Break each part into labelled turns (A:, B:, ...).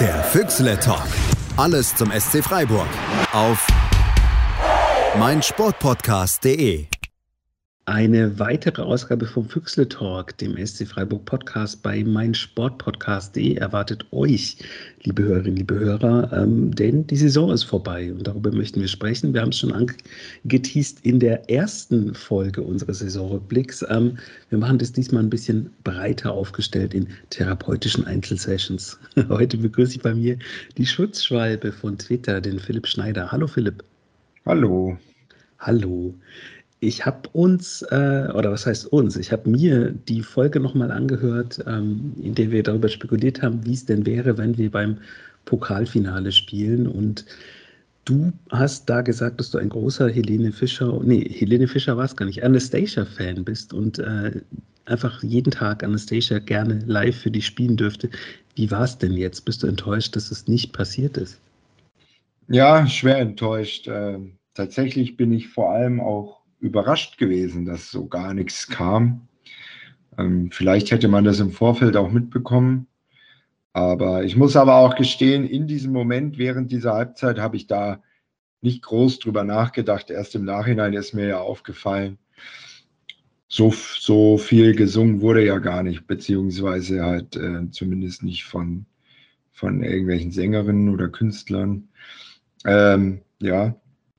A: Der Füchsle Talk. Alles zum SC Freiburg. Auf meinsportpodcast.de.
B: Eine weitere Ausgabe vom Füchsle Talk, dem SC Freiburg Podcast bei meinsportpodcast.de erwartet euch, liebe Hörerinnen, liebe Hörer, ähm, denn die Saison ist vorbei und darüber möchten wir sprechen. Wir haben es schon angeteased in der ersten Folge unseres Saisonrückblicks. Ähm, wir machen das diesmal ein bisschen breiter aufgestellt in therapeutischen Einzelsessions. Heute begrüße ich bei mir die Schutzschwalbe von Twitter, den Philipp Schneider. Hallo Philipp.
C: Hallo.
B: Hallo. Ich habe uns, äh, oder was heißt uns, ich habe mir die Folge nochmal angehört, ähm, in der wir darüber spekuliert haben, wie es denn wäre, wenn wir beim Pokalfinale spielen. Und du hast da gesagt, dass du ein großer Helene Fischer, nee, Helene Fischer war es gar nicht, Anastasia-Fan bist und äh, einfach jeden Tag Anastasia gerne live für dich spielen dürfte. Wie war es denn jetzt? Bist du enttäuscht, dass es nicht passiert ist?
C: Ja, schwer enttäuscht. Äh, tatsächlich bin ich vor allem auch überrascht gewesen, dass so gar nichts kam. Ähm, vielleicht hätte man das im Vorfeld auch mitbekommen. Aber ich muss aber auch gestehen, in diesem Moment während dieser Halbzeit habe ich da nicht groß drüber nachgedacht. Erst im Nachhinein ist mir ja aufgefallen, so, so viel gesungen wurde ja gar nicht, beziehungsweise halt äh, zumindest nicht von, von irgendwelchen Sängerinnen oder Künstlern. Ähm, ja,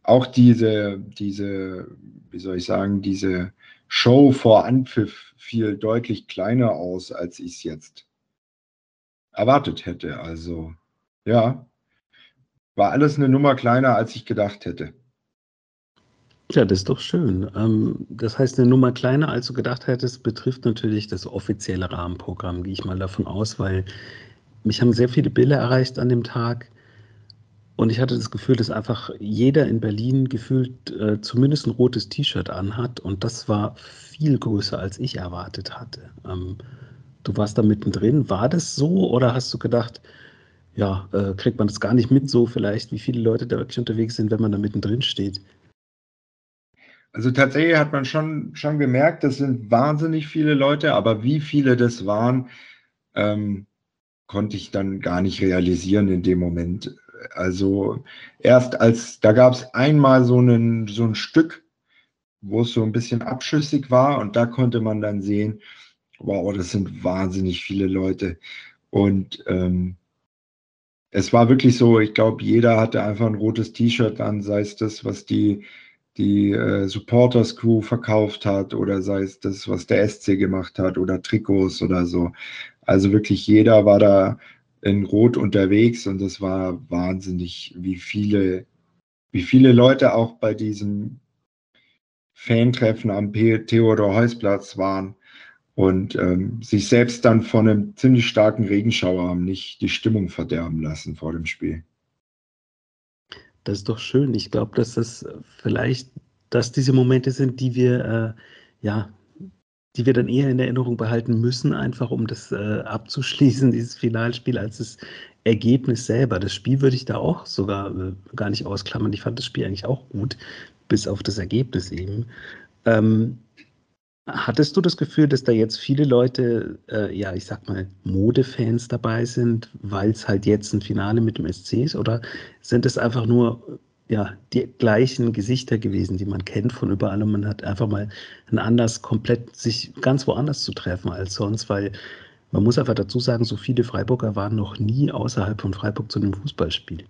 C: auch diese, diese, wie soll ich sagen, diese Show vor Anpfiff fiel deutlich kleiner aus, als ich es jetzt erwartet hätte. Also ja, war alles eine Nummer kleiner, als ich gedacht hätte.
B: Ja, das ist doch schön. Ähm, das heißt, eine Nummer kleiner, als du gedacht hättest, betrifft natürlich das offizielle Rahmenprogramm, gehe ich mal davon aus, weil mich haben sehr viele Bilder erreicht an dem Tag und ich hatte das Gefühl, dass einfach jeder in Berlin gefühlt äh, zumindest ein rotes T-Shirt anhat. Und das war viel größer, als ich erwartet hatte. Ähm, du warst da mittendrin. War das so oder hast du gedacht, ja, äh, kriegt man das gar nicht mit so vielleicht, wie viele Leute da wirklich unterwegs sind, wenn man da mittendrin steht?
C: Also tatsächlich hat man schon, schon gemerkt, das sind wahnsinnig viele Leute, aber wie viele das waren, ähm, konnte ich dann gar nicht realisieren in dem Moment. Also erst als, da gab es einmal so, einen, so ein Stück, wo es so ein bisschen abschüssig war und da konnte man dann sehen, wow, das sind wahnsinnig viele Leute. Und ähm, es war wirklich so, ich glaube, jeder hatte einfach ein rotes T-Shirt an, sei es das, was die, die äh, Supporters Crew verkauft hat oder sei es das, was der SC gemacht hat oder Trikots oder so. Also wirklich jeder war da in Rot unterwegs und es war wahnsinnig, wie viele, wie viele Leute auch bei diesem Fantreffen am Theodor-Heuss-Platz waren und ähm, sich selbst dann von einem ziemlich starken Regenschauer haben nicht die Stimmung verderben lassen vor dem Spiel.
B: Das ist doch schön. Ich glaube, dass das vielleicht, dass diese Momente sind, die wir äh, ja die wir dann eher in Erinnerung behalten müssen, einfach um das äh, abzuschließen, dieses Finalspiel, als das Ergebnis selber. Das Spiel würde ich da auch sogar äh, gar nicht ausklammern. Ich fand das Spiel eigentlich auch gut, bis auf das Ergebnis eben. Ähm, hattest du das Gefühl, dass da jetzt viele Leute, äh, ja, ich sag mal, Modefans dabei sind, weil es halt jetzt ein Finale mit dem SC ist? Oder sind es einfach nur ja, die gleichen Gesichter gewesen, die man kennt von überall und man hat einfach mal ein anders, komplett sich ganz woanders zu treffen als sonst, weil man muss einfach dazu sagen, so viele Freiburger waren noch nie außerhalb von Freiburg zu einem Fußballspiel.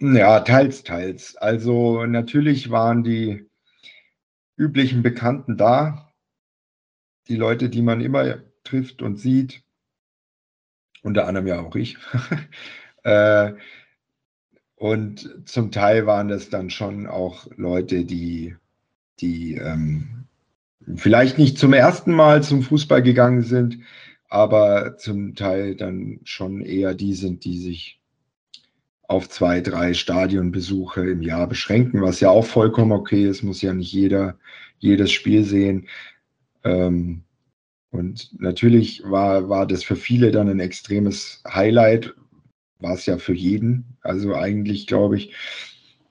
C: Ja, teils, teils. Also natürlich waren die üblichen Bekannten da, die Leute, die man immer trifft und sieht, unter anderem ja auch ich. äh, und zum Teil waren das dann schon auch Leute, die, die ähm, vielleicht nicht zum ersten Mal zum Fußball gegangen sind, aber zum Teil dann schon eher die sind, die sich auf zwei, drei Stadionbesuche im Jahr beschränken, was ja auch vollkommen okay ist, muss ja nicht jeder jedes Spiel sehen. Ähm, und natürlich war, war das für viele dann ein extremes Highlight, war es ja für jeden. Also eigentlich glaube ich.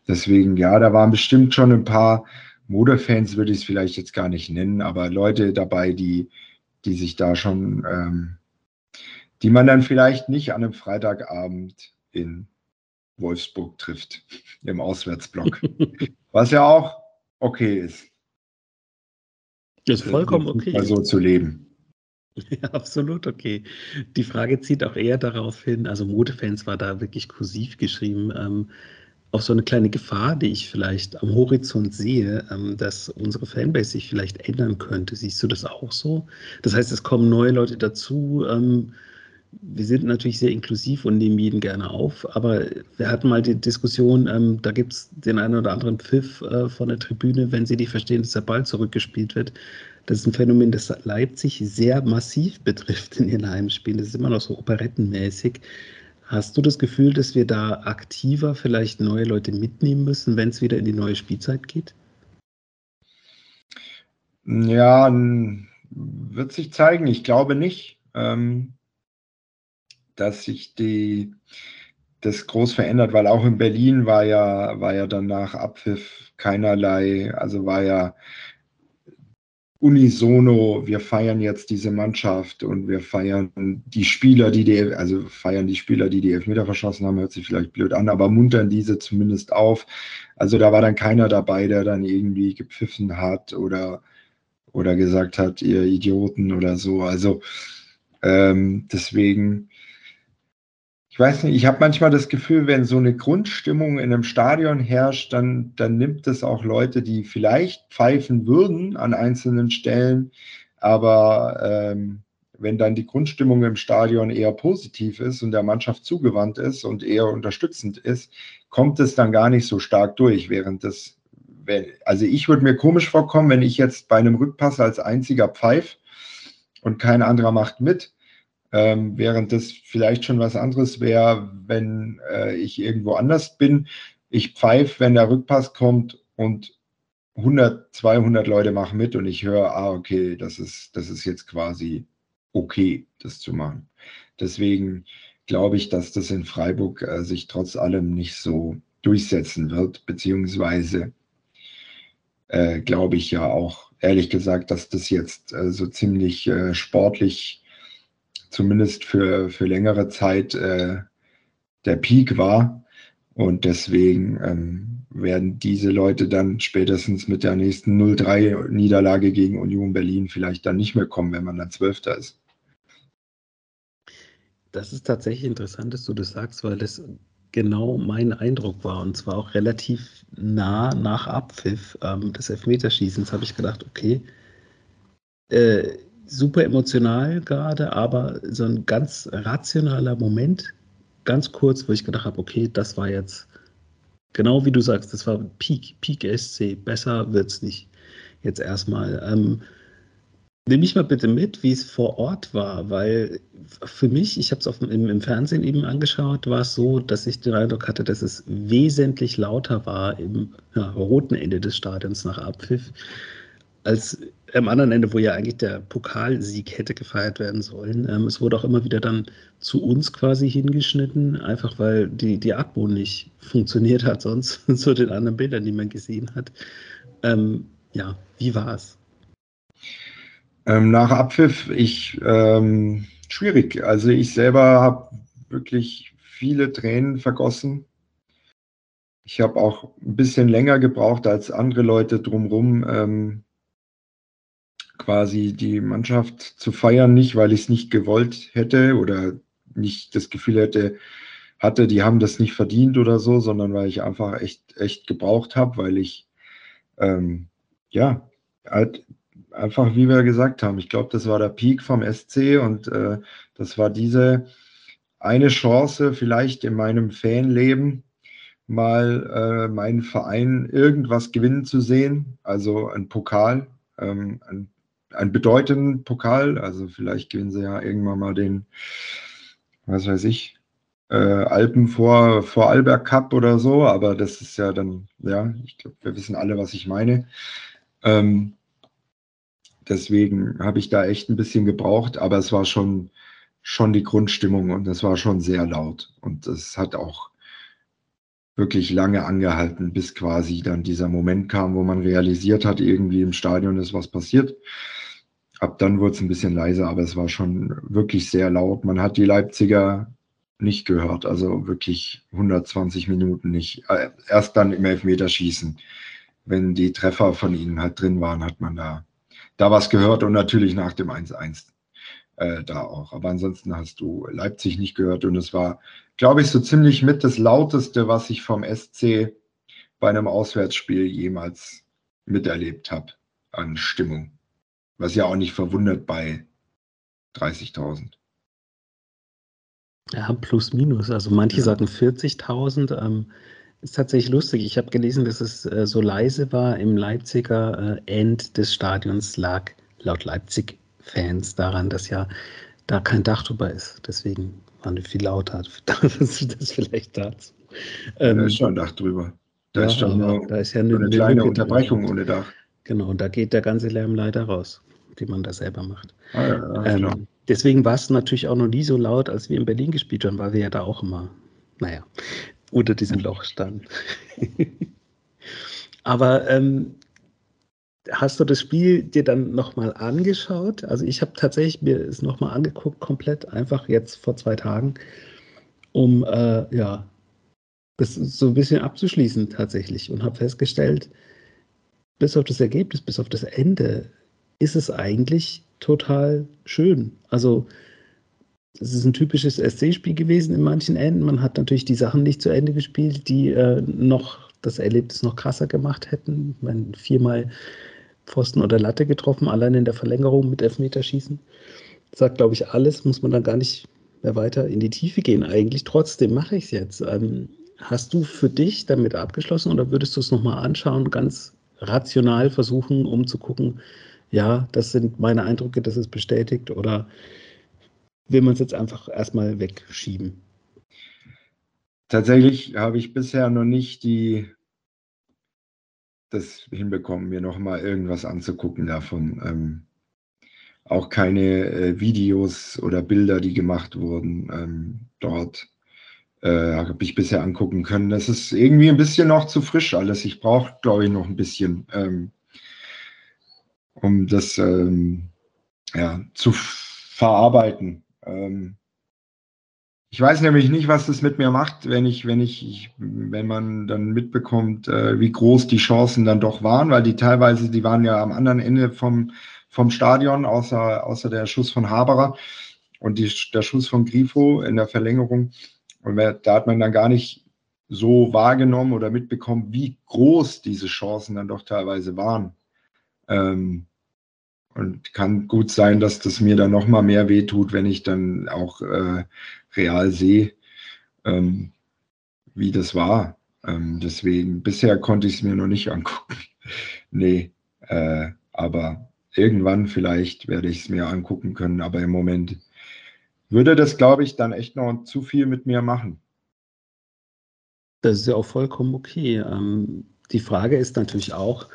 C: Deswegen, ja, da waren bestimmt schon ein paar Modefans, würde ich es vielleicht jetzt gar nicht nennen, aber Leute dabei, die, die sich da schon ähm, die man dann vielleicht nicht an einem Freitagabend in Wolfsburg trifft, im Auswärtsblock. Was ja auch okay ist.
B: Das ist vollkommen okay.
C: So zu leben.
B: Ja, absolut okay. Die Frage zieht auch eher darauf hin, also Modefans war da wirklich kursiv geschrieben, ähm, auf so eine kleine Gefahr, die ich vielleicht am Horizont sehe, ähm, dass unsere Fanbase sich vielleicht ändern könnte. Siehst du das auch so? Das heißt, es kommen neue Leute dazu, ähm, wir sind natürlich sehr inklusiv und nehmen jeden gerne auf, aber wir hatten mal die Diskussion, ähm, da gibt es den einen oder anderen Pfiff äh, von der Tribüne, wenn sie nicht verstehen, dass der Ball zurückgespielt wird. Das ist ein Phänomen, das Leipzig sehr massiv betrifft in ihren Heimspielen. Das ist immer noch so operettenmäßig. Hast du das Gefühl, dass wir da aktiver vielleicht neue Leute mitnehmen müssen, wenn es wieder in die neue Spielzeit geht?
C: Ja, wird sich zeigen. Ich glaube nicht. Ähm, dass sich die, das groß verändert, weil auch in Berlin war ja, war ja dann nach Abpfiff keinerlei, also war ja unisono, wir feiern jetzt diese Mannschaft und wir feiern die Spieler, die die, also feiern die Spieler, die die Elfmeter verschossen haben, hört sich vielleicht blöd an, aber muntern diese zumindest auf. Also da war dann keiner dabei, der dann irgendwie gepfiffen hat oder, oder gesagt hat, ihr Idioten oder so. Also ähm, deswegen ich weiß nicht, ich habe manchmal das Gefühl, wenn so eine Grundstimmung in einem Stadion herrscht, dann, dann nimmt es auch Leute, die vielleicht pfeifen würden an einzelnen Stellen, aber ähm, wenn dann die Grundstimmung im Stadion eher positiv ist und der Mannschaft zugewandt ist und eher unterstützend ist, kommt es dann gar nicht so stark durch, während das, also ich würde mir komisch vorkommen, wenn ich jetzt bei einem Rückpass als einziger pfeife und kein anderer macht mit ähm, während das vielleicht schon was anderes wäre, wenn äh, ich irgendwo anders bin. Ich pfeife, wenn der Rückpass kommt und 100, 200 Leute machen mit und ich höre, ah, okay, das ist, das ist jetzt quasi okay, das zu machen. Deswegen glaube ich, dass das in Freiburg äh, sich trotz allem nicht so durchsetzen wird, beziehungsweise äh, glaube ich ja auch, ehrlich gesagt, dass das jetzt äh, so ziemlich äh, sportlich zumindest für, für längere Zeit äh, der Peak war. Und deswegen ähm, werden diese Leute dann spätestens mit der nächsten 0-3-Niederlage gegen Union Berlin vielleicht dann nicht mehr kommen, wenn man dann Zwölfter ist.
B: Das ist tatsächlich interessant, dass du das sagst, weil das genau mein Eindruck war. Und zwar auch relativ nah nach Abpfiff ähm, des Elfmeterschießens habe ich gedacht, okay, äh, super emotional gerade, aber so ein ganz rationaler Moment, ganz kurz, wo ich gedacht habe, okay, das war jetzt genau wie du sagst, das war Peak, Peak SC, besser wird es nicht. Jetzt erstmal. Ähm, Nimm mich mal bitte mit, wie es vor Ort war, weil für mich, ich habe es im, im, Fernsehen eben angeschaut, war es so, dass ich den Eindruck hatte, dass es wesentlich lauter war im ja, roten Ende des Stadions nach Abpfiff als am anderen Ende, wo ja eigentlich der Pokalsieg hätte gefeiert werden sollen. Ähm, es wurde auch immer wieder dann zu uns quasi hingeschnitten, einfach weil die, die Atmo nicht funktioniert hat, sonst zu den anderen Bildern, die man gesehen hat. Ähm, ja, wie war es?
C: Ähm, nach Abpfiff, ich ähm, schwierig. Also ich selber habe wirklich viele Tränen vergossen. Ich habe auch ein bisschen länger gebraucht als andere Leute drumherum, ähm, quasi die Mannschaft zu feiern, nicht weil ich es nicht gewollt hätte oder nicht das Gefühl hätte, hatte, die haben das nicht verdient oder so, sondern weil ich einfach echt, echt gebraucht habe, weil ich, ähm, ja, halt einfach, wie wir gesagt haben, ich glaube, das war der Peak vom SC und äh, das war diese eine Chance vielleicht in meinem Fanleben, mal äh, meinen Verein irgendwas gewinnen zu sehen, also ein Pokal, ähm, ein einen bedeutenden Pokal. Also vielleicht gewinnen sie ja irgendwann mal den, was weiß ich, äh, Alpen vor, vor Alberg Cup oder so, aber das ist ja dann, ja, ich glaube, wir wissen alle, was ich meine. Ähm, deswegen habe ich da echt ein bisschen gebraucht, aber es war schon, schon die Grundstimmung und es war schon sehr laut. Und es hat auch wirklich lange angehalten, bis quasi dann dieser Moment kam, wo man realisiert hat, irgendwie im Stadion ist was passiert. ab dann wurde es ein bisschen leiser, aber es war schon wirklich sehr laut. Man hat die Leipziger nicht gehört, also wirklich 120 Minuten nicht. Äh, erst dann im Elfmeterschießen, wenn die Treffer von ihnen halt drin waren, hat man da, da was gehört und natürlich nach dem 1-1 äh, da auch. Aber ansonsten hast du Leipzig nicht gehört und es war, glaube ich, so ziemlich mit das Lauteste, was ich vom SC bei einem Auswärtsspiel jemals miterlebt habe an Stimmung. Was ja auch nicht verwundert bei 30.000.
B: Ja, plus minus. Also manche ja. sagen 40.000. Ähm, ist tatsächlich lustig. Ich habe gelesen, dass es äh, so leise war im Leipziger äh, End des Stadions lag laut Leipzig-Fans daran, dass ja da kein Dach drüber ist. Deswegen waren wir viel lauter. das, das vielleicht dazu.
C: Ähm, da ist schon ein Dach drüber.
B: Da ja, ist schon nur, da ist ja eine,
C: eine kleine Unterbrechung ohne Dach.
B: Genau, und da geht der ganze Lärm leider raus, die man da selber macht.
C: Ah, ja, ähm,
B: deswegen war es natürlich auch noch nie so laut, als wir in Berlin gespielt haben, weil wir ja da auch immer, naja, unter diesem Loch standen. Aber ähm, hast du das Spiel dir dann nochmal angeschaut? Also ich habe tatsächlich mir es nochmal angeguckt, komplett einfach jetzt vor zwei Tagen, um äh, ja das so ein bisschen abzuschließen tatsächlich und habe festgestellt, bis auf das Ergebnis, bis auf das Ende, ist es eigentlich total schön. Also es ist ein typisches SC-Spiel gewesen in manchen Enden. Man hat natürlich die Sachen nicht zu Ende gespielt, die äh, noch das Erlebnis noch krasser gemacht hätten. Man viermal Pfosten oder Latte getroffen, allein in der Verlängerung mit Elfmeterschießen. Das sagt, glaube ich, alles, muss man dann gar nicht mehr weiter in die Tiefe gehen eigentlich. Trotzdem mache ich es jetzt. Ähm, hast du für dich damit abgeschlossen oder würdest du es nochmal anschauen, ganz rational versuchen, um zu gucken, ja, das sind meine Eindrücke, das ist bestätigt oder will man es jetzt einfach erstmal wegschieben?
C: Tatsächlich habe ich bisher noch nicht die das hinbekommen, mir nochmal irgendwas anzugucken davon. Ähm, auch keine äh, Videos oder Bilder, die gemacht wurden ähm, dort äh, habe ich bisher angucken können. Das ist irgendwie ein bisschen noch zu frisch alles. Ich brauche, glaube ich, noch ein bisschen, ähm, um das ähm, ja, zu verarbeiten. Ähm, ich weiß nämlich nicht, was das mit mir macht, wenn ich, wenn ich, ich wenn man dann mitbekommt, äh, wie groß die Chancen dann doch waren, weil die teilweise, die waren ja am anderen Ende vom, vom Stadion, außer, außer der Schuss von Haberer und die, der Schuss von Grifo in der Verlängerung und da hat man dann gar nicht so wahrgenommen oder mitbekommen, wie groß diese Chancen dann doch teilweise waren. Ähm, und kann gut sein, dass das mir dann noch mal mehr wehtut, wenn ich dann auch äh, real sehe, ähm, wie das war. Ähm, deswegen, bisher konnte ich es mir noch nicht angucken. nee, äh, aber irgendwann vielleicht werde ich es mir angucken können, aber im Moment würde das, glaube ich, dann echt noch zu viel mit mir machen.
B: Das ist ja auch vollkommen okay. Ähm, die Frage ist natürlich auch,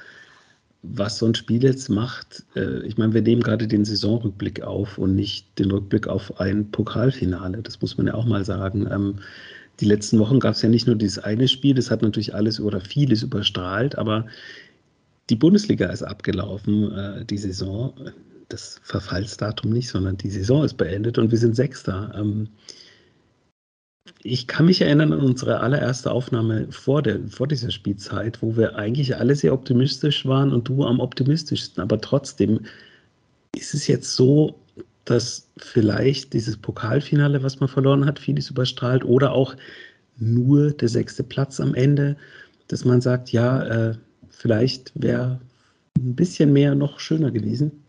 B: was so ein Spiel jetzt macht. Äh, ich meine, wir nehmen gerade den Saisonrückblick auf und nicht den Rückblick auf ein Pokalfinale. Das muss man ja auch mal sagen. Ähm, die letzten Wochen gab es ja nicht nur dieses eine Spiel, das hat natürlich alles oder vieles überstrahlt, aber die Bundesliga ist abgelaufen, äh, die Saison das Verfallsdatum nicht, sondern die Saison ist beendet und wir sind Sechster. Ähm, ich kann mich erinnern an unsere allererste Aufnahme vor, der, vor dieser Spielzeit, wo wir eigentlich alle sehr optimistisch waren und du am optimistischsten. Aber trotzdem ist es jetzt so, dass vielleicht dieses Pokalfinale, was man verloren hat, vieles überstrahlt oder auch nur der sechste Platz am Ende, dass man sagt, ja, äh, vielleicht wäre ein bisschen mehr noch schöner gewesen.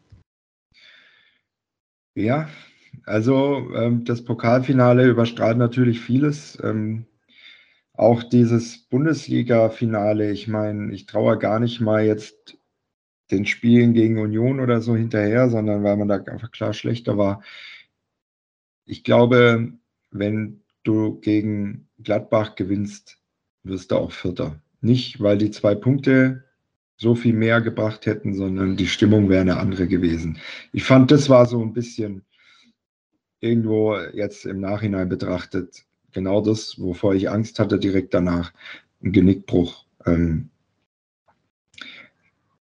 C: Ja, also ähm, das Pokalfinale überstrahlt natürlich vieles. Ähm, auch dieses Bundesliga-Finale, ich meine, ich traue gar nicht mal jetzt den Spielen gegen Union oder so hinterher, sondern weil man da einfach klar schlechter war. Ich glaube, wenn du gegen Gladbach gewinnst, wirst du auch Vierter. Nicht, weil die zwei Punkte so viel mehr gebracht hätten, sondern die Stimmung wäre eine andere gewesen. Ich fand, das war so ein bisschen irgendwo jetzt im Nachhinein betrachtet genau das, wovor ich Angst hatte direkt danach, ein Genickbruch. Ähm,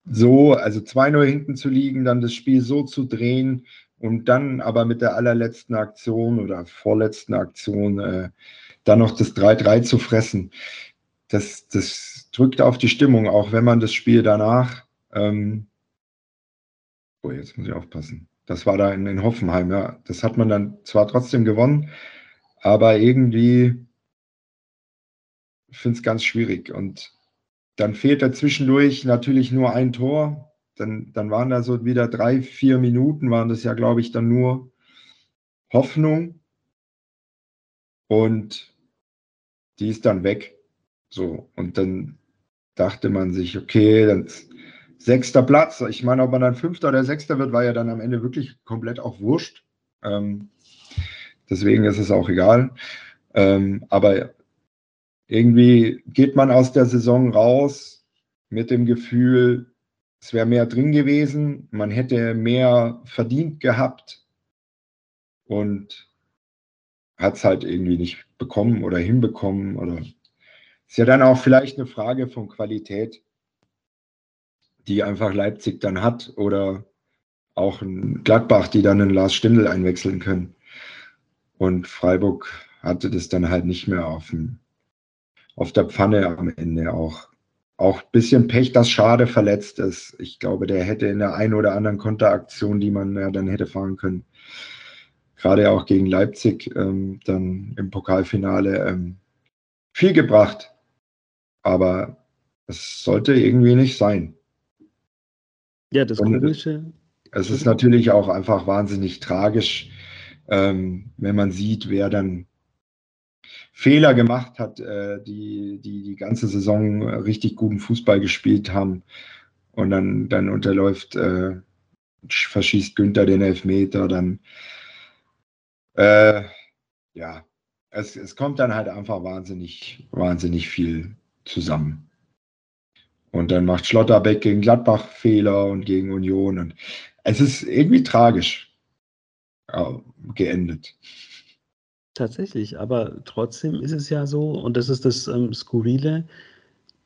C: so, also 2-0 hinten zu liegen, dann das Spiel so zu drehen und dann aber mit der allerletzten Aktion oder vorletzten Aktion äh, dann noch das 3-3 zu fressen, das, das drückt auf die Stimmung, auch wenn man das Spiel danach, ähm, oh, jetzt muss ich aufpassen, das war da in, in Hoffenheim, ja, das hat man dann zwar trotzdem gewonnen, aber irgendwie finde es ganz schwierig und dann fehlt da zwischendurch natürlich nur ein Tor. Dann, dann waren da so wieder drei, vier Minuten, waren das ja, glaube ich, dann nur Hoffnung. Und die ist dann weg. So, und dann dachte man sich, okay, dann sechster Platz. Ich meine, ob man dann fünfter oder sechster wird, war ja dann am Ende wirklich komplett auch wurscht. Ähm, deswegen ist es auch egal. Ähm, aber irgendwie geht man aus der Saison raus mit dem Gefühl, es wäre mehr drin gewesen, man hätte mehr verdient gehabt und hat es halt irgendwie nicht bekommen oder hinbekommen oder ist ja dann auch vielleicht eine Frage von Qualität, die einfach Leipzig dann hat oder auch ein Gladbach, die dann einen Lars Stindl einwechseln können. Und Freiburg hatte das dann halt nicht mehr auf dem, auf der Pfanne am Ende auch. Auch ein bisschen Pech, dass Schade verletzt ist. Ich glaube, der hätte in der einen oder anderen Konteraktion, die man ja dann hätte fahren können, gerade auch gegen Leipzig ähm, dann im Pokalfinale ähm, viel gebracht. Aber es sollte irgendwie nicht sein.
B: Ja, das Und Komische.
C: Es ist natürlich auch einfach wahnsinnig tragisch, ähm, wenn man sieht, wer dann Fehler gemacht hat, äh, die, die die ganze Saison richtig guten Fußball gespielt haben. Und dann, dann unterläuft, äh, verschießt Günther den Elfmeter, dann äh, ja, es, es kommt dann halt einfach wahnsinnig, wahnsinnig viel zusammen. Und dann macht Schlotterbeck gegen Gladbach Fehler und gegen Union. Und es ist irgendwie tragisch ja, geendet.
B: Tatsächlich, aber trotzdem ist es ja so, und das ist das ähm, Skurrile,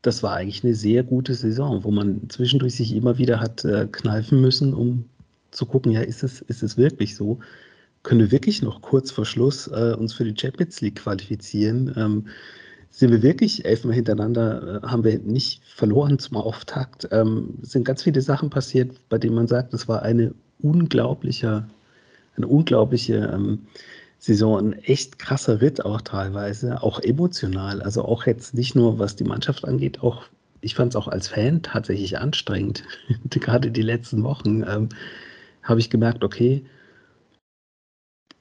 B: das war eigentlich eine sehr gute Saison, wo man zwischendurch sich immer wieder hat äh, kneifen müssen, um zu gucken, ja, ist es, ist es wirklich so? Können wir wirklich noch kurz vor Schluss äh, uns für die Champions League qualifizieren? Ähm, sind wir wirklich elfmal hintereinander, äh, haben wir nicht verloren zum Auftakt. Ähm, es sind ganz viele Sachen passiert, bei denen man sagt, es war eine unglaubliche, eine unglaubliche ähm, Saison ein echt krasser Ritt auch teilweise, auch emotional. Also auch jetzt nicht nur, was die Mannschaft angeht, auch ich fand es auch als Fan tatsächlich anstrengend. Gerade die letzten Wochen ähm, habe ich gemerkt, okay,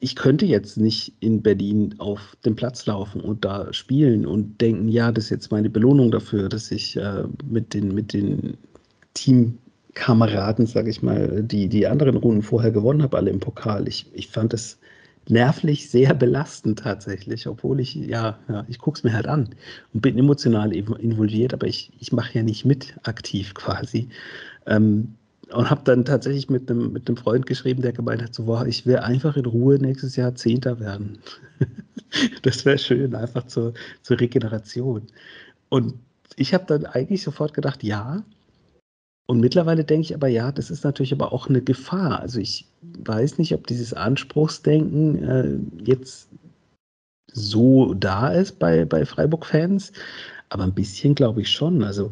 B: ich könnte jetzt nicht in Berlin auf den Platz laufen und da spielen und denken, ja, das ist jetzt meine Belohnung dafür, dass ich äh, mit den, mit den Teamkameraden, sage ich mal, die die anderen Runden vorher gewonnen habe, alle im Pokal. Ich, ich fand das nervlich sehr belastend tatsächlich, obwohl ich, ja, ja ich gucke es mir halt an und bin emotional involviert, aber ich, ich mache ja nicht mit aktiv quasi. Ähm, und habe dann tatsächlich mit einem, mit Freund geschrieben, der gemeint hat, so, wow, ich will einfach in Ruhe nächstes Jahr Zehnter werden. das wäre schön, einfach zur, zur Regeneration. Und ich habe dann eigentlich sofort gedacht, ja, und mittlerweile denke ich aber, ja, das ist natürlich aber auch eine Gefahr. Also ich weiß nicht, ob dieses Anspruchsdenken äh, jetzt so da ist bei, bei Freiburg-Fans, aber ein bisschen glaube ich schon. Also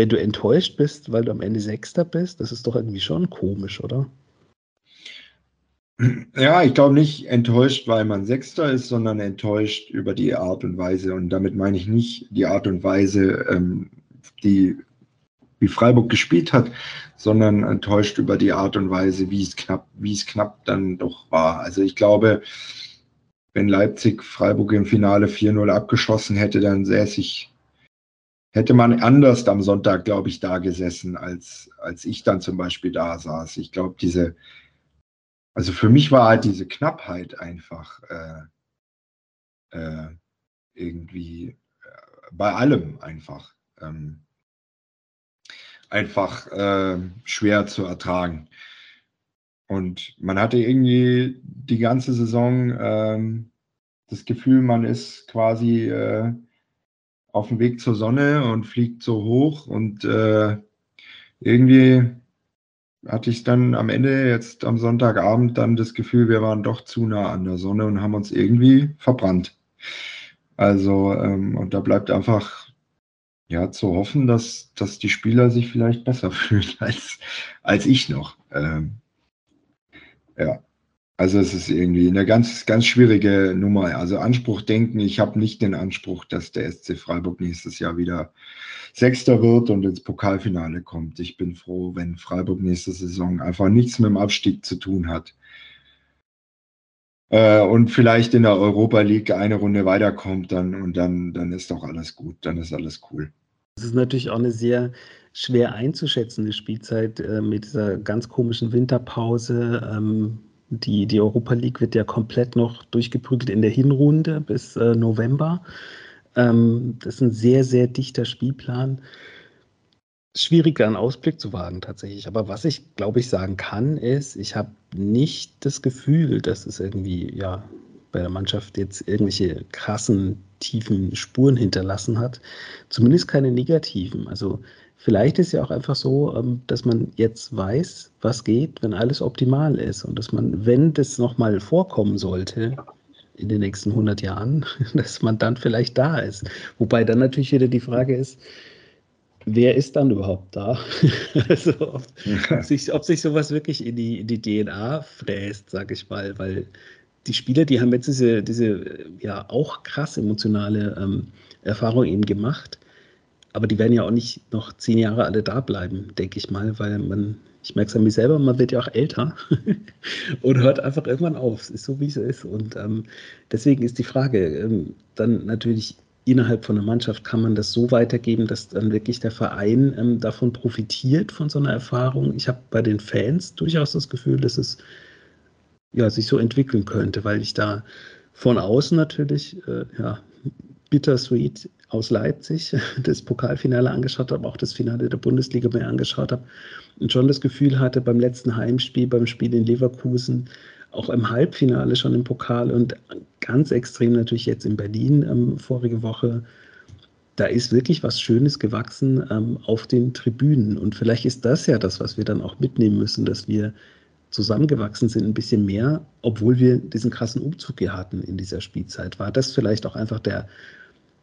B: wenn du enttäuscht bist, weil du am Ende Sechster bist, das ist doch irgendwie schon komisch, oder?
C: Ja, ich glaube nicht enttäuscht, weil man Sechster ist, sondern enttäuscht über die Art und Weise. Und damit meine ich nicht die Art und Weise, ähm, die wie Freiburg gespielt hat, sondern enttäuscht über die Art und Weise, wie es knapp, wie es knapp dann doch war. Also ich glaube, wenn Leipzig Freiburg im Finale 4-0 abgeschossen hätte, dann säße ich, hätte man anders am Sonntag, glaube ich, da gesessen, als, als ich dann zum Beispiel da saß. Ich glaube, diese, also für mich war halt diese Knappheit einfach äh, äh, irgendwie äh, bei allem einfach. Ähm, einfach äh, schwer zu ertragen. Und man hatte irgendwie die ganze Saison ähm, das Gefühl, man ist quasi äh, auf dem Weg zur Sonne und fliegt so hoch und äh, irgendwie hatte ich dann am Ende jetzt am Sonntagabend dann das Gefühl, wir waren doch zu nah an der Sonne und haben uns irgendwie verbrannt. Also, ähm, und da bleibt einfach ja zu hoffen, dass, dass die Spieler sich vielleicht besser fühlen als, als ich noch. Ähm, ja. Also es ist irgendwie eine ganz, ganz schwierige Nummer. Also Anspruch denken, ich habe nicht den Anspruch, dass der SC Freiburg nächstes Jahr wieder Sechster wird und ins Pokalfinale kommt. Ich bin froh, wenn Freiburg nächste Saison einfach nichts mit dem Abstieg zu tun hat. Äh, und vielleicht in der Europa League eine Runde weiterkommt dann und dann, dann ist doch alles gut, dann ist alles cool.
B: Das ist natürlich auch eine sehr schwer einzuschätzende Spielzeit äh, mit dieser ganz komischen Winterpause. Ähm, die, die Europa League wird ja komplett noch durchgeprügelt in der Hinrunde bis äh, November. Ähm, das ist ein sehr, sehr dichter Spielplan. Schwierig, da einen Ausblick zu wagen, tatsächlich. Aber was ich, glaube ich, sagen kann, ist, ich habe nicht das Gefühl, dass es irgendwie, ja, bei der Mannschaft jetzt irgendwelche krassen, tiefen Spuren hinterlassen hat. Zumindest keine negativen. Also Vielleicht ist ja auch einfach so, ähm, dass man jetzt weiß, was geht, wenn alles optimal ist und dass man, wenn das nochmal vorkommen sollte in den nächsten 100 Jahren, dass man dann vielleicht da ist. Wobei dann natürlich wieder die Frage ist, wer ist dann überhaupt da? also ob, ob, sich, ob sich sowas wirklich in die, in die DNA fräst, sage ich mal, weil die Spieler, die haben jetzt diese, diese ja auch krass emotionale ähm, Erfahrung eben gemacht aber die werden ja auch nicht noch zehn Jahre alle da bleiben, denke ich mal, weil man, ich merke es an mir selber, man wird ja auch älter und hört einfach irgendwann auf. Es ist so, wie es ist. Und ähm, deswegen ist die Frage, ähm, dann natürlich innerhalb von einer Mannschaft kann man das so weitergeben, dass dann wirklich der Verein ähm, davon profitiert, von so einer Erfahrung. Ich habe bei den Fans durchaus das Gefühl, dass es ja, sich so entwickeln könnte, weil ich da von außen natürlich äh, ja, bittersweet aus Leipzig das Pokalfinale angeschaut habe, auch das Finale der Bundesliga mir angeschaut habe und schon das Gefühl hatte beim letzten Heimspiel, beim Spiel in Leverkusen, auch im Halbfinale schon im Pokal und ganz extrem natürlich jetzt in Berlin ähm, vorige Woche, da ist wirklich was Schönes gewachsen ähm, auf den Tribünen. Und vielleicht ist das ja das, was wir dann auch mitnehmen müssen, dass wir zusammengewachsen sind, ein bisschen mehr, obwohl wir diesen krassen Umzug hier hatten in dieser Spielzeit. War das vielleicht auch einfach der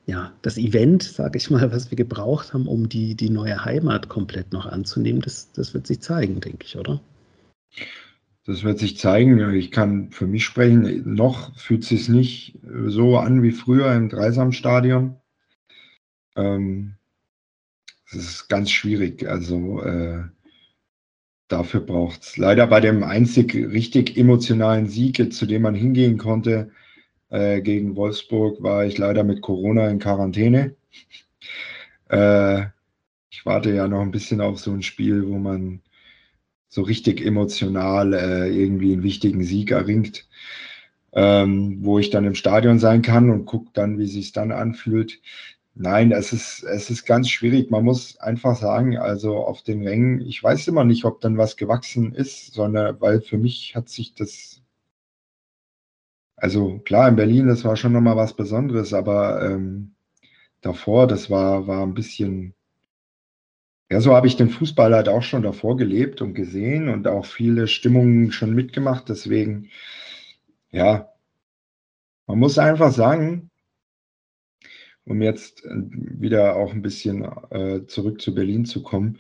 B: ja, das Event, sage ich mal, was wir gebraucht haben, um die, die neue Heimat komplett noch anzunehmen, das, das wird sich zeigen, denke ich, oder?
C: Das wird sich zeigen. Ich kann für mich sprechen. Noch fühlt es sich nicht so an wie früher im Dreisamstadion. Ähm, das ist ganz schwierig. Also äh, dafür braucht es leider bei dem einzig richtig emotionalen Sieg, zu dem man hingehen konnte, äh, gegen Wolfsburg war ich leider mit Corona in Quarantäne. Äh, ich warte ja noch ein bisschen auf so ein Spiel, wo man so richtig emotional äh, irgendwie einen wichtigen Sieg erringt, ähm, wo ich dann im Stadion sein kann und gucke dann, wie sich dann anfühlt. Nein, es ist, es ist ganz schwierig. Man muss einfach sagen, also auf den Rängen, ich weiß immer nicht, ob dann was gewachsen ist, sondern weil für mich hat sich das also klar, in Berlin, das war schon nochmal was Besonderes, aber ähm, davor, das war, war ein bisschen, ja, so habe ich den Fußball halt auch schon davor gelebt und gesehen und auch viele Stimmungen schon mitgemacht. Deswegen, ja, man muss einfach sagen, um jetzt äh, wieder auch ein bisschen äh, zurück zu Berlin zu kommen,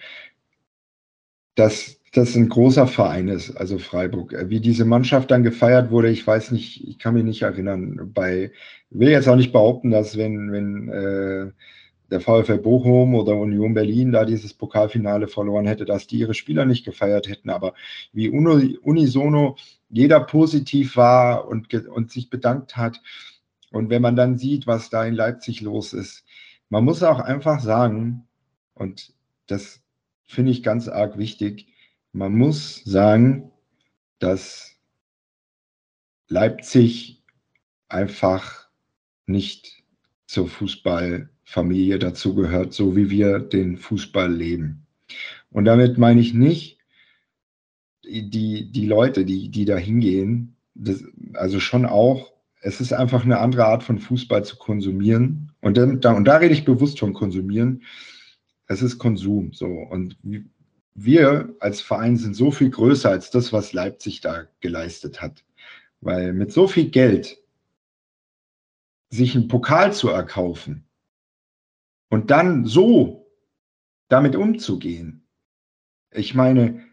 C: dass das ein großer Verein ist, also Freiburg. Äh, wie diese Mannschaft dann gefeiert wurde, ich weiß nicht, ich kann mich nicht erinnern. Bei, will jetzt auch nicht behaupten, dass wenn, wenn äh, der VfL Bochum oder Union Berlin da dieses Pokalfinale verloren hätte, dass die ihre Spieler nicht gefeiert hätten. Aber wie unisono jeder positiv war und, und sich bedankt hat. Und wenn man dann sieht, was da in Leipzig los ist, man muss auch einfach sagen, und das finde ich ganz arg wichtig, man muss sagen, dass Leipzig einfach nicht zur Fußballfamilie dazugehört, so wie wir den Fußball leben. Und damit meine ich nicht die, die Leute, die, die da hingehen, das, also schon auch, es ist einfach eine andere Art von Fußball zu konsumieren. Und, da, und da rede ich bewusst von konsumieren. Es ist Konsum so. Und wir als Verein sind so viel größer als das, was Leipzig da geleistet hat. Weil mit so viel Geld sich einen Pokal zu erkaufen und dann so damit umzugehen. Ich meine,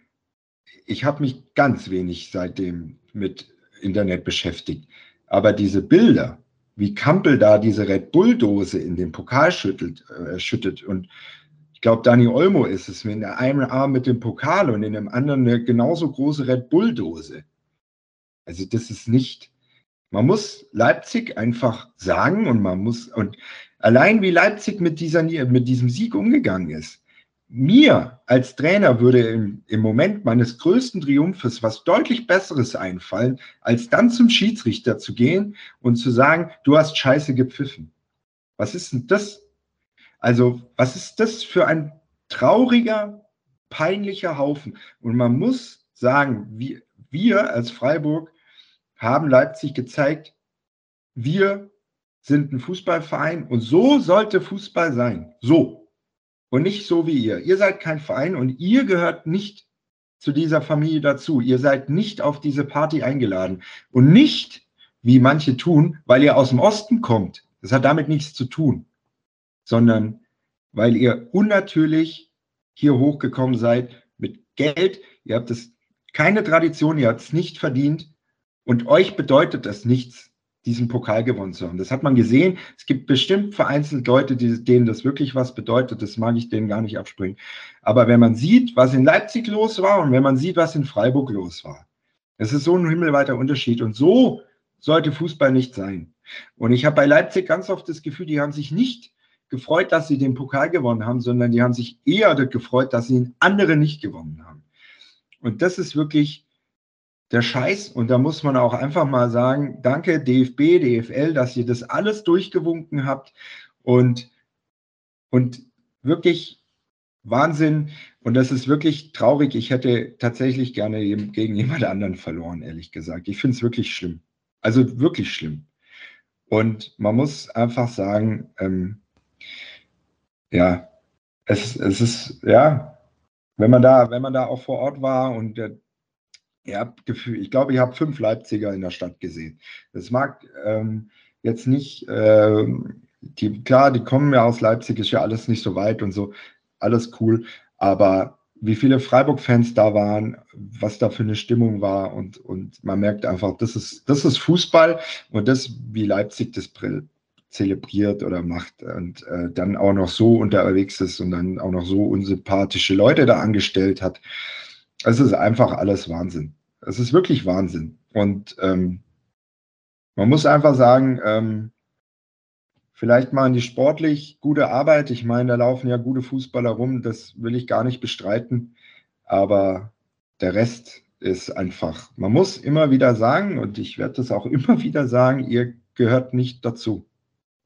C: ich habe mich ganz wenig seitdem mit Internet beschäftigt. Aber diese Bilder, wie Kampel da diese Red Bull-Dose in den Pokal schüttelt, äh, schüttet und glaube, Dani Olmo ist es, in einem Arm mit dem Pokal und in dem anderen eine genauso große Red Bull-Dose. Also das ist nicht, man muss Leipzig einfach sagen und man muss, und allein wie Leipzig mit, dieser, mit diesem Sieg umgegangen ist, mir als Trainer würde im, im, Moment meines größten Triumphes was deutlich Besseres einfallen, als dann zum Schiedsrichter zu gehen und zu sagen, du hast scheiße gepfiffen. Was ist denn das? Also, was ist das für ein trauriger, peinlicher Haufen? Und man muss sagen, wir, wir als Freiburg haben Leipzig gezeigt, wir sind ein Fußballverein und so sollte Fußball sein. So und nicht so wie ihr. Ihr seid kein Verein und ihr gehört nicht zu dieser Familie dazu. Ihr seid nicht auf diese Party eingeladen und nicht, wie manche tun, weil ihr aus dem Osten kommt. Das hat damit nichts zu tun, sondern weil ihr unnatürlich hier hochgekommen seid mit Geld. Ihr habt es keine Tradition, ihr habt es nicht verdient und euch bedeutet das nichts diesen Pokal gewonnen zu haben. Das hat man gesehen. Es gibt bestimmt vereinzelt Leute, die, denen das wirklich was bedeutet. Das mag ich denen gar nicht abspringen. Aber wenn man sieht, was in Leipzig los war und wenn man sieht, was in Freiburg los war, es ist so ein himmelweiter Unterschied. Und so sollte Fußball nicht sein. Und ich habe bei Leipzig ganz oft das Gefühl, die haben sich nicht gefreut, dass sie den Pokal gewonnen haben, sondern die haben sich eher gefreut, dass sie ihn andere nicht gewonnen haben. Und das ist wirklich der Scheiß. Und da muss man auch einfach mal sagen, danke DFB, DFL, dass ihr das alles durchgewunken habt und, und wirklich Wahnsinn. Und das ist wirklich traurig. Ich hätte tatsächlich gerne gegen jemand anderen verloren, ehrlich gesagt. Ich finde es wirklich schlimm. Also wirklich schlimm. Und man muss einfach sagen, ähm, ja, es, es ist, ja, wenn man da, wenn man da auch vor Ort war und der, Ihr habt Gefühl, ich glaube, ich habe fünf Leipziger in der Stadt gesehen. Das mag ähm, jetzt nicht, äh, die, klar, die kommen ja aus Leipzig, ist ja alles nicht so weit und so, alles cool. Aber wie viele Freiburg-Fans da waren, was da für eine Stimmung war und, und man merkt einfach, das ist, das ist Fußball und das, wie Leipzig das zelebriert oder macht und äh, dann auch noch so unterwegs ist und dann auch noch so unsympathische Leute da angestellt hat. Es ist einfach alles Wahnsinn. Es ist wirklich Wahnsinn. Und ähm, man muss einfach sagen, ähm, vielleicht machen die sportlich gute Arbeit. Ich meine, da laufen ja gute Fußballer rum, das will ich gar nicht bestreiten. Aber der Rest ist einfach, man muss immer wieder sagen, und ich werde das auch immer wieder sagen, ihr gehört nicht dazu.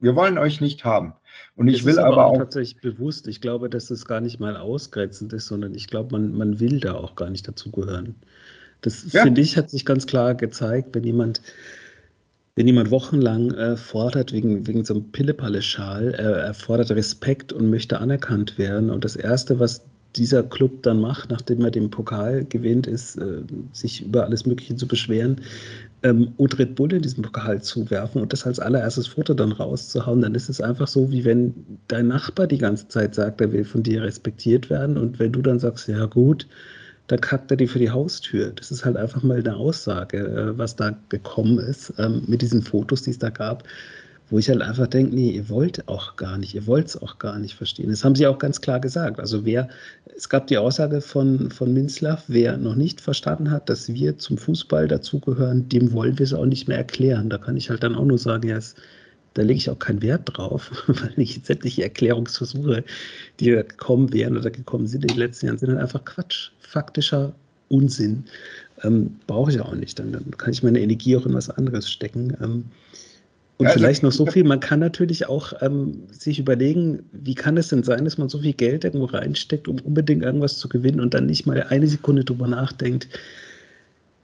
C: Wir wollen euch nicht haben. Und ich das will aber, aber auch
B: tatsächlich bewusst. Ich glaube, dass es gar nicht mal ausgrenzend ist, sondern ich glaube, man, man will da auch gar nicht dazugehören. Das ja. finde ich hat sich ganz klar gezeigt, wenn jemand wenn jemand wochenlang äh, fordert, wegen, wegen so einem Pillepalle-Schal, äh, er fordert Respekt und möchte anerkannt werden. Und das Erste, was dieser Club dann macht, nachdem er den Pokal gewinnt, ist, äh, sich über alles Mögliche zu beschweren, ähm, und Red Bull in diesen Pokal zu werfen und das als allererstes Foto dann rauszuhauen, dann ist es einfach so, wie wenn dein Nachbar die ganze Zeit sagt, er will von dir respektiert werden und wenn du dann sagst, ja gut, dann kackt er dir für die Haustür. Das ist halt einfach mal eine Aussage, äh, was da gekommen ist ähm, mit diesen Fotos, die es da gab wo ich halt einfach denke, nee, ihr wollt auch gar nicht, ihr wollt es auch gar nicht verstehen. Das haben sie auch ganz klar gesagt. Also wer, es gab die Aussage von, von Minzlaff, wer noch nicht verstanden hat, dass wir zum Fußball dazugehören, dem wollen wir es auch nicht mehr erklären. Da kann ich halt dann auch nur sagen, ja, es, da lege ich auch keinen Wert drauf, weil ich sämtliche Erklärungsversuche, die da gekommen wären oder gekommen sind in den letzten Jahren, sind halt einfach Quatsch, faktischer Unsinn. Ähm, brauche ich auch nicht. Dann, dann, kann ich meine Energie auch in was anderes stecken. Ähm, und ja, also vielleicht noch so viel, man kann natürlich auch ähm, sich überlegen, wie kann es denn sein, dass man so viel Geld irgendwo reinsteckt, um unbedingt irgendwas zu gewinnen und dann nicht mal eine Sekunde drüber nachdenkt,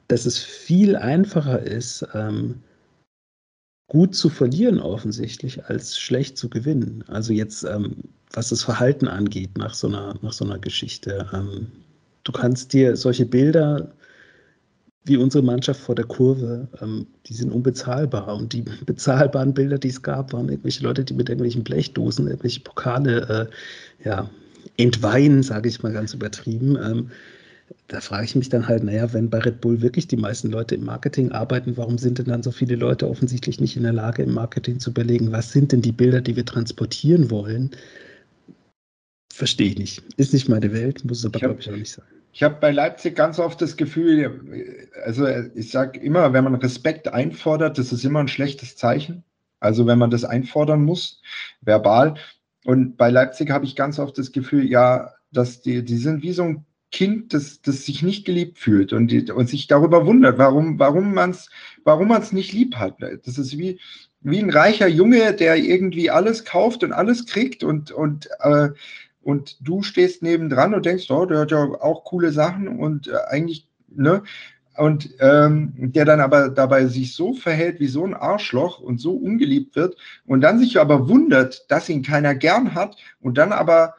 B: dass es viel einfacher ist, ähm, gut zu verlieren offensichtlich, als schlecht zu gewinnen. Also jetzt, ähm, was das Verhalten angeht nach so einer, nach so einer Geschichte. Ähm, du kannst dir solche Bilder wie unsere Mannschaft vor der Kurve, ähm, die sind unbezahlbar. Und die bezahlbaren Bilder, die es gab, waren irgendwelche Leute, die mit irgendwelchen Blechdosen irgendwelche Pokale äh, ja, entweihen, sage ich mal ganz übertrieben. Ähm, da frage ich mich dann halt, naja, wenn bei Red Bull wirklich die meisten Leute im Marketing arbeiten, warum sind denn dann so viele Leute offensichtlich nicht in der Lage, im Marketing zu überlegen, was sind denn die Bilder, die wir transportieren wollen? Verstehe ich nicht. Ist nicht meine Welt, muss es aber, glaube ich, auch nicht sein.
C: Ich habe bei Leipzig ganz oft das Gefühl, also ich sage immer, wenn man Respekt einfordert, das ist immer ein schlechtes Zeichen. Also wenn man das einfordern muss, verbal. Und bei Leipzig habe ich ganz oft das Gefühl, ja, dass die, die sind wie so ein Kind, das, das sich nicht geliebt fühlt und, die, und sich darüber wundert, warum, warum man es warum man's nicht lieb hat. Das ist wie, wie ein reicher Junge, der irgendwie alles kauft und alles kriegt und, und, äh, und du stehst nebendran und denkst, oh, der hat ja auch coole Sachen und äh, eigentlich, ne? Und ähm, der dann aber dabei sich so verhält wie so ein Arschloch und so ungeliebt wird und dann sich aber wundert, dass ihn keiner gern hat und dann aber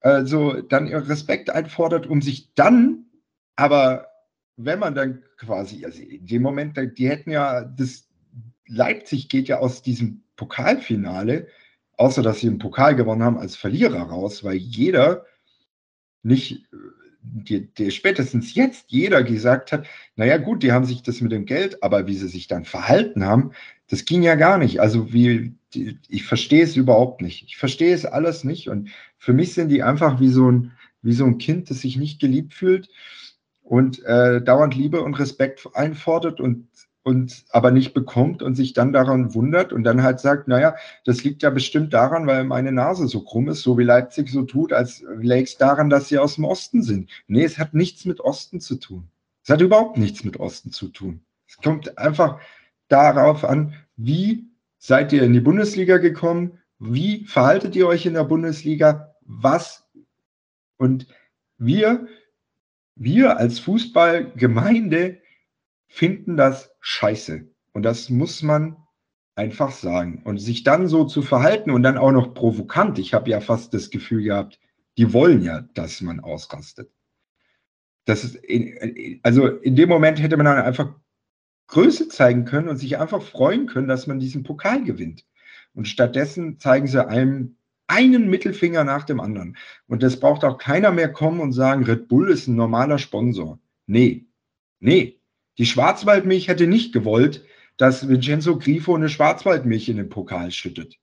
C: also dann Respekt einfordert, um sich dann, aber wenn man dann quasi, also in dem Moment, die hätten ja, das Leipzig geht ja aus diesem Pokalfinale, außer dass sie einen Pokal gewonnen haben, als Verlierer raus, weil jeder nicht, die, die, spätestens jetzt jeder gesagt hat, naja gut, die haben sich das mit dem Geld, aber wie sie sich dann verhalten haben, das ging ja gar nicht. Also wie, ich verstehe es überhaupt nicht. Ich verstehe es alles nicht. Und für mich sind die einfach wie so ein, wie so ein Kind, das sich nicht geliebt fühlt und äh, dauernd Liebe und Respekt einfordert und, und aber nicht bekommt und sich dann daran wundert und dann halt sagt, naja, das liegt ja bestimmt daran, weil meine Nase so krumm ist, so wie Leipzig so tut, als läge es daran, dass sie aus dem Osten sind. Nee, es hat nichts mit Osten zu tun. Es hat überhaupt nichts mit Osten zu tun. Es kommt einfach darauf an, wie seid ihr in die Bundesliga gekommen, wie verhaltet ihr euch in der Bundesliga, was und wir, wir als Fußballgemeinde finden das scheiße. Und das muss man einfach sagen. Und sich dann so zu verhalten und dann auch noch provokant. Ich habe ja fast das Gefühl gehabt, die wollen ja, dass man ausrastet. Das ist, also in dem Moment hätte man dann einfach Größe zeigen können und sich einfach freuen können, dass man diesen Pokal gewinnt. Und stattdessen zeigen sie einem einen Mittelfinger nach dem anderen. Und das braucht auch keiner mehr kommen und sagen, Red Bull ist ein normaler Sponsor. Nee, nee. Die Schwarzwaldmilch hätte nicht gewollt, dass Vincenzo Grifo eine Schwarzwaldmilch in den Pokal schüttet.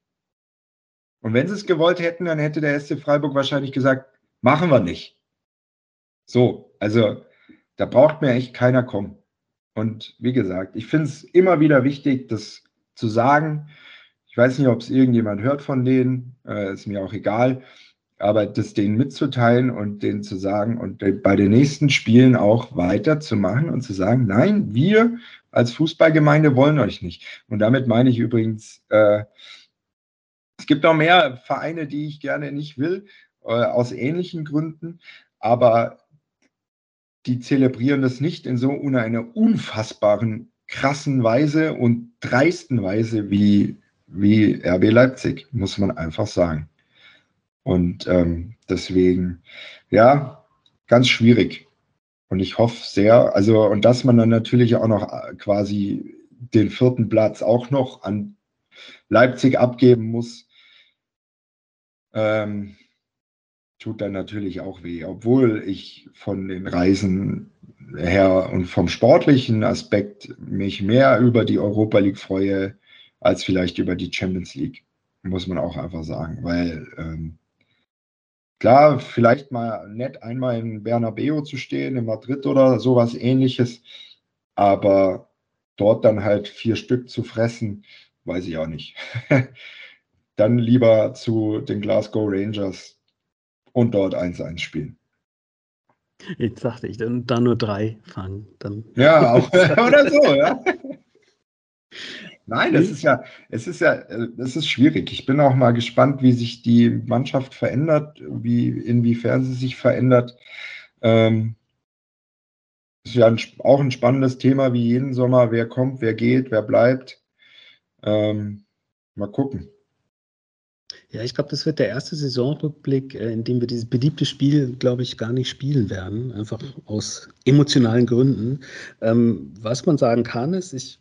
C: Und wenn sie es gewollt hätten, dann hätte der SC Freiburg wahrscheinlich gesagt, machen wir nicht. So, also da braucht mir echt keiner kommen. Und wie gesagt, ich finde es immer wieder wichtig, das zu sagen. Ich weiß nicht, ob es irgendjemand hört von denen, äh, ist mir auch egal, aber das denen mitzuteilen und denen zu sagen und bei den nächsten Spielen auch weiterzumachen und zu sagen, nein, wir als Fußballgemeinde wollen euch nicht. Und damit meine ich übrigens, äh, es gibt auch mehr Vereine, die ich gerne nicht will, äh, aus ähnlichen Gründen, aber die zelebrieren das nicht in so einer unfassbaren, krassen Weise und dreisten Weise wie, wie RB Leipzig, muss man einfach sagen. Und ähm, deswegen, ja, ganz schwierig. Und ich hoffe sehr, also, und dass man dann natürlich auch noch äh, quasi den vierten Platz auch noch an Leipzig abgeben muss. Ähm, tut dann natürlich auch weh, obwohl ich von den Reisen her und vom sportlichen Aspekt mich mehr über die Europa League freue als vielleicht über die Champions League, muss man auch einfach sagen, weil ähm, klar, vielleicht mal nett einmal in Bernabeu zu stehen, in Madrid oder sowas ähnliches, aber dort dann halt vier Stück zu fressen, weiß ich auch nicht. dann lieber zu den Glasgow Rangers, und dort 1-1 spielen.
B: Jetzt dachte ich, dann, dann nur drei fangen. Dann.
C: Ja, auch, oder so, ja. Nein, das ist ja, es ist ja, es ist schwierig. Ich bin auch mal gespannt, wie sich die Mannschaft verändert, wie, inwiefern sie sich verändert. Ähm, ist ja ein, auch ein spannendes Thema wie jeden Sommer. Wer kommt, wer geht, wer bleibt. Ähm, mal gucken.
B: Ja, ich glaube, das wird der erste Saisonrückblick, äh, in dem wir dieses beliebte Spiel, glaube ich, gar nicht spielen werden, einfach aus emotionalen Gründen. Ähm, was man sagen kann, ist, ich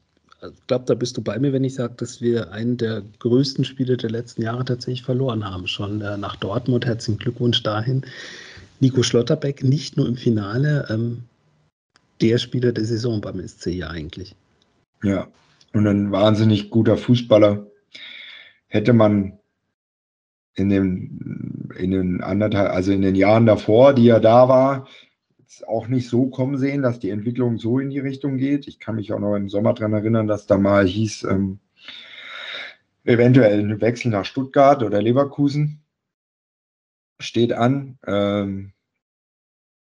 B: glaube, da bist du bei mir, wenn ich sage, dass wir einen der größten Spiele der letzten Jahre tatsächlich verloren haben. Schon äh, nach Dortmund, herzlichen Glückwunsch dahin. Nico Schlotterbeck nicht nur im Finale, ähm, der Spieler der Saison beim SC ja eigentlich.
C: Ja, und ein wahnsinnig guter Fußballer. Hätte man in den, in den anderthalb, also in den Jahren davor, die er da war, auch nicht so kommen sehen, dass die Entwicklung so in die Richtung geht. Ich kann mich auch noch im Sommer daran erinnern, dass da mal hieß, ähm, eventuell ein Wechsel nach Stuttgart oder Leverkusen steht an. Ähm,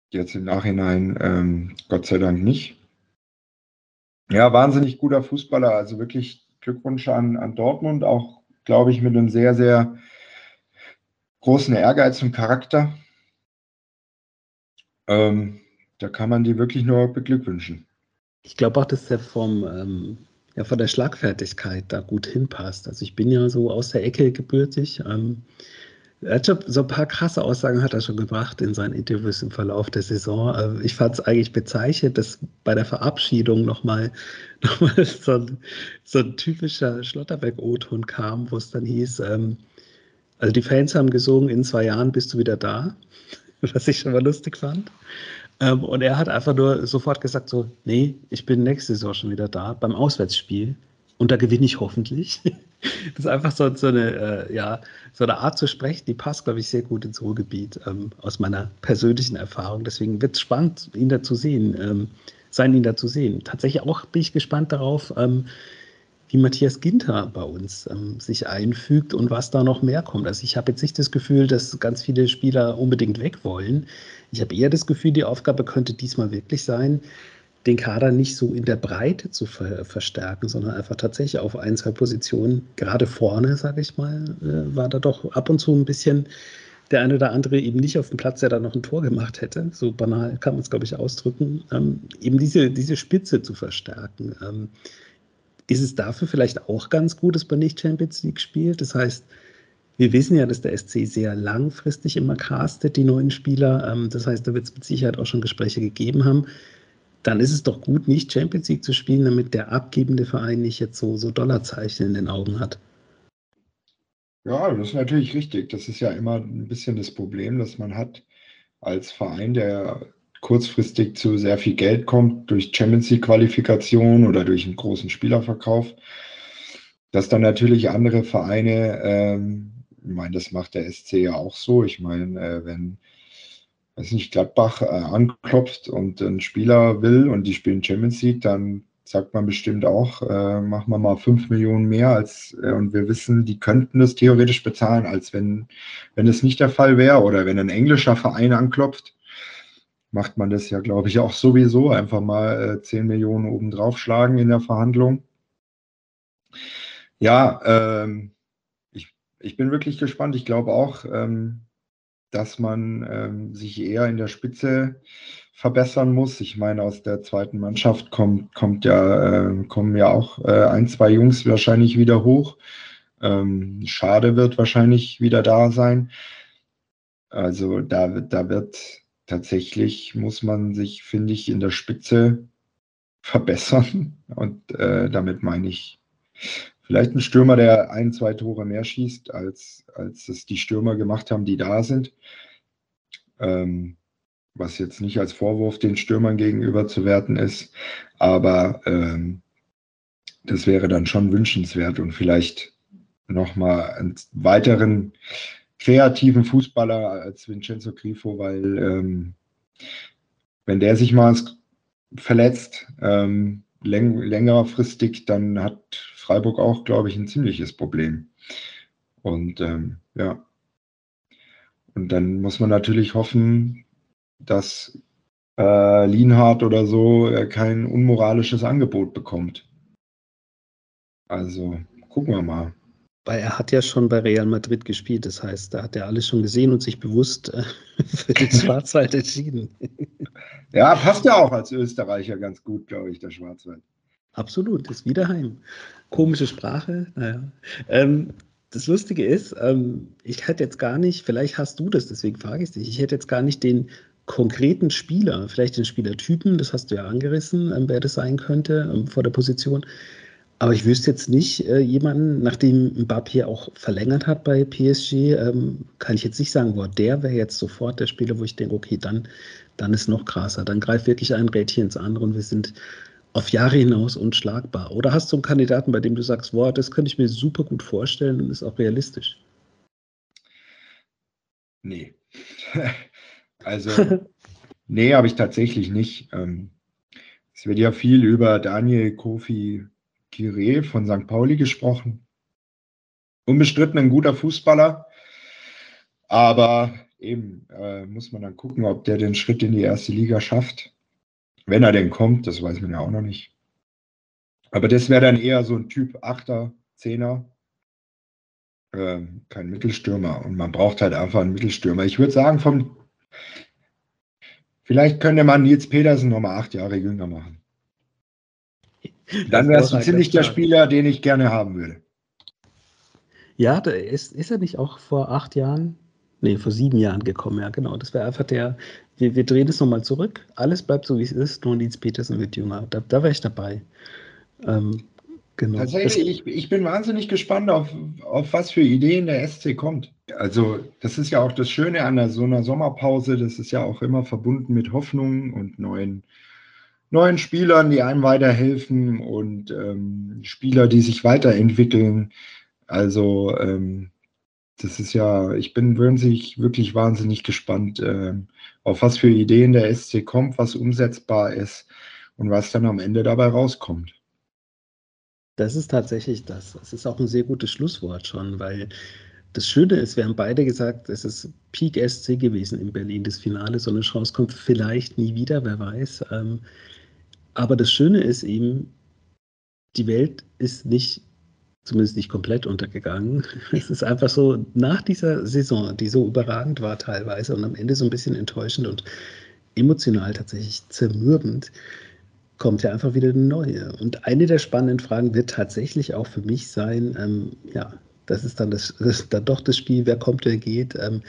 C: jetzt im Nachhinein ähm, Gott sei Dank nicht. Ja, wahnsinnig guter Fußballer. Also wirklich Glückwunsch an, an Dortmund. Auch, glaube ich, mit einem sehr, sehr großen Ehrgeiz und Charakter. Ähm, da kann man die wirklich nur beglückwünschen.
B: Ich glaube auch, dass der vom, ähm, ja, von der Schlagfertigkeit da gut hinpasst. Also ich bin ja so aus der Ecke gebürtig. Ähm, er hat schon, so ein paar krasse Aussagen hat er schon gebracht in seinen Interviews im Verlauf der Saison. Ähm, ich fand es eigentlich bezeichnend, dass bei der Verabschiedung nochmal noch mal so, ein, so ein typischer Schlotterbeck-O-Ton kam, wo es dann hieß, ähm, also die Fans haben gesungen, in zwei Jahren bist du wieder da, was ich schon mal lustig fand. Ähm, und er hat einfach nur sofort gesagt so, nee, ich bin nächste Saison schon wieder da beim Auswärtsspiel und da gewinne ich hoffentlich. das ist einfach so, so eine, äh, ja, so eine Art zu sprechen, die passt, glaube ich, sehr gut ins Ruhrgebiet ähm, aus meiner persönlichen Erfahrung. Deswegen wird es spannend, ihn da zu sehen, ähm, sein, ihn da zu sehen. Tatsächlich auch bin ich gespannt darauf, ähm, wie Matthias Ginter bei uns ähm, sich einfügt und was da noch mehr kommt. Also ich habe jetzt nicht das Gefühl, dass ganz viele Spieler unbedingt weg wollen. Ich habe eher das Gefühl, die Aufgabe könnte diesmal wirklich sein, den Kader nicht so in der Breite zu ver verstärken, sondern einfach tatsächlich auf ein, zwei Positionen, gerade vorne, sage ich mal, äh, war da doch ab und zu ein bisschen der eine oder andere eben nicht auf dem Platz, der da noch ein Tor gemacht hätte. So banal kann man es, glaube ich, ausdrücken. Ähm, eben diese, diese Spitze zu verstärken. Ähm, ist es dafür vielleicht auch ganz gut, dass man nicht Champions League spielt? Das heißt, wir wissen ja, dass der SC sehr langfristig immer castet, die neuen Spieler. Ähm, das heißt, da wird es mit Sicherheit auch schon Gespräche gegeben haben. Dann ist es doch gut, nicht Champions League zu spielen, damit der abgebende Verein nicht jetzt so, so Dollarzeichen in den Augen hat.
C: Ja, das ist natürlich richtig. Das ist ja immer ein bisschen das Problem, das man hat als Verein, der kurzfristig zu sehr viel Geld kommt durch Champions League Qualifikation oder durch einen großen Spielerverkauf, dass dann natürlich andere Vereine, ähm, ich meine, das macht der SC ja auch so. Ich meine, äh, wenn, weiß nicht, Gladbach äh, anklopft und ein Spieler will und die spielen Champions League, dann sagt man bestimmt auch, äh, machen wir mal fünf Millionen mehr als äh, und wir wissen, die könnten das theoretisch bezahlen, als wenn, wenn es nicht der Fall wäre oder wenn ein englischer Verein anklopft macht man das ja, glaube ich, auch sowieso. Einfach mal äh, 10 Millionen obendrauf schlagen in der Verhandlung. Ja, ähm, ich, ich bin wirklich gespannt. Ich glaube auch, ähm, dass man ähm, sich eher in der Spitze verbessern muss. Ich meine, aus der zweiten Mannschaft kommt, kommt ja, äh, kommen ja auch äh, ein, zwei Jungs wahrscheinlich wieder hoch. Ähm, Schade wird wahrscheinlich wieder da sein. Also da, da wird tatsächlich muss man sich, finde ich, in der Spitze verbessern. Und äh, damit meine ich vielleicht ein Stürmer, der ein, zwei Tore mehr schießt, als, als es die Stürmer gemacht haben, die da sind. Ähm, was jetzt nicht als Vorwurf den Stürmern gegenüber zu werten ist, aber ähm, das wäre dann schon wünschenswert und vielleicht nochmal einen weiteren kreativen Fußballer als Vincenzo Grifo, weil ähm, wenn der sich mal verletzt, ähm, läng längerfristig, dann hat Freiburg auch, glaube ich, ein ziemliches Problem. Und ähm, ja, und dann muss man natürlich hoffen, dass äh, Lienhardt oder so äh, kein unmoralisches Angebot bekommt. Also gucken wir mal.
B: Weil er hat ja schon bei Real Madrid gespielt, das heißt, da hat er alles schon gesehen und sich bewusst äh, für den Schwarzwald entschieden.
C: Ja, passt ja auch als Österreicher ganz gut, glaube ich, der Schwarzwald.
B: Absolut, ist wieder heim. Komische Sprache, naja. Ähm, das Lustige ist, ähm, ich hätte jetzt gar nicht, vielleicht hast du das, deswegen frage ich dich, ich hätte jetzt gar nicht den konkreten Spieler, vielleicht den Spielertypen, das hast du ja angerissen, ähm, wer das sein könnte ähm, vor der Position. Aber ich wüsste jetzt nicht äh, jemanden, nachdem Mbappé auch verlängert hat bei PSG, ähm, kann ich jetzt nicht sagen, boah, der wäre jetzt sofort der Spieler, wo ich denke, okay, dann, dann ist noch krasser. Dann greift wirklich ein Rädchen ins andere und wir sind auf Jahre hinaus unschlagbar? Oder hast du einen Kandidaten, bei dem du sagst, boah, das könnte ich mir super gut vorstellen und ist auch realistisch?
C: Nee. also, nee, habe ich tatsächlich nicht. Ähm, es wird ja viel über Daniel Kofi Kire von St. Pauli gesprochen. Unbestritten ein guter Fußballer, aber eben äh, muss man dann gucken, ob der den Schritt in die erste Liga schafft. Wenn er denn kommt, das weiß man ja auch noch nicht. Aber das wäre dann eher so ein Typ 8er, 10er. Ähm, kein Mittelstürmer. Und man braucht halt einfach einen Mittelstürmer. Ich würde sagen, vom vielleicht könnte man Nils Petersen nochmal acht Jahre jünger machen. Dann wäre es ziemlich der Spieler, den ich gerne haben würde.
B: Ja, ist, ist er nicht auch vor acht Jahren nee, vor sieben Jahren gekommen, ja, genau. Das wäre einfach der, wir, wir drehen es nochmal zurück. Alles bleibt so, wie es ist, nur Nils Petersen wird jünger. Da, da wäre ich dabei.
C: Ähm, genau. Tatsächlich, ich, ich bin wahnsinnig gespannt, auf, auf was für Ideen der SC kommt. Also, das ist ja auch das Schöne an der, so einer Sommerpause. Das ist ja auch immer verbunden mit Hoffnungen und neuen, neuen Spielern, die einem weiterhelfen und ähm, Spieler, die sich weiterentwickeln. Also, ähm, das ist ja, ich bin wirklich, wirklich wahnsinnig gespannt, äh, auf was für Ideen der SC kommt, was umsetzbar ist und was dann am Ende dabei rauskommt.
B: Das ist tatsächlich das. Das ist auch ein sehr gutes Schlusswort schon, weil das Schöne ist, wir haben beide gesagt, es ist Peak SC gewesen in Berlin, das Finale. So eine Chance kommt vielleicht nie wieder, wer weiß. Ähm, aber das Schöne ist eben, die Welt ist nicht zumindest nicht komplett untergegangen. Es ist einfach so, nach dieser Saison, die so überragend war teilweise und am Ende so ein bisschen enttäuschend und emotional tatsächlich zermürbend, kommt ja einfach wieder eine neue. Und eine der spannenden Fragen wird tatsächlich auch für mich sein, ähm, ja, das ist dann, das, das ist dann doch das Spiel, wer kommt, wer geht. Ähm,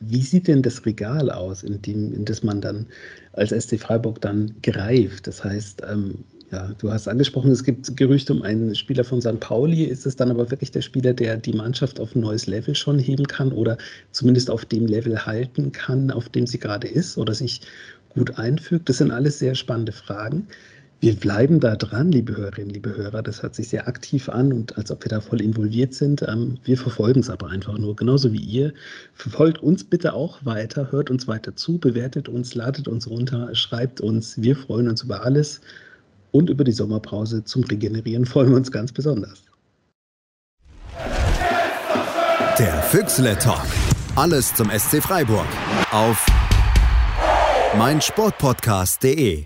B: wie sieht denn das Regal aus, in, dem, in das man dann als SC Freiburg dann greift? Das heißt, ähm, ja, du hast angesprochen, es gibt Gerüchte um einen Spieler von St. Pauli. Ist es dann aber wirklich der Spieler, der die Mannschaft auf ein neues Level schon heben kann oder zumindest auf dem Level halten kann, auf dem sie gerade ist oder sich gut einfügt? Das sind alles sehr spannende Fragen. Wir bleiben da dran, liebe Hörerinnen, liebe Hörer. Das hört sich sehr aktiv an und als ob wir da voll involviert sind. Ähm, wir verfolgen es aber einfach nur, genauso wie ihr. Verfolgt uns bitte auch weiter, hört uns weiter zu, bewertet uns, ladet uns runter, schreibt uns. Wir freuen uns über alles und über die Sommerpause zum Regenerieren freuen wir uns ganz besonders.
A: Der Füchsle Talk. Alles zum SC Freiburg auf meinsportpodcast.de.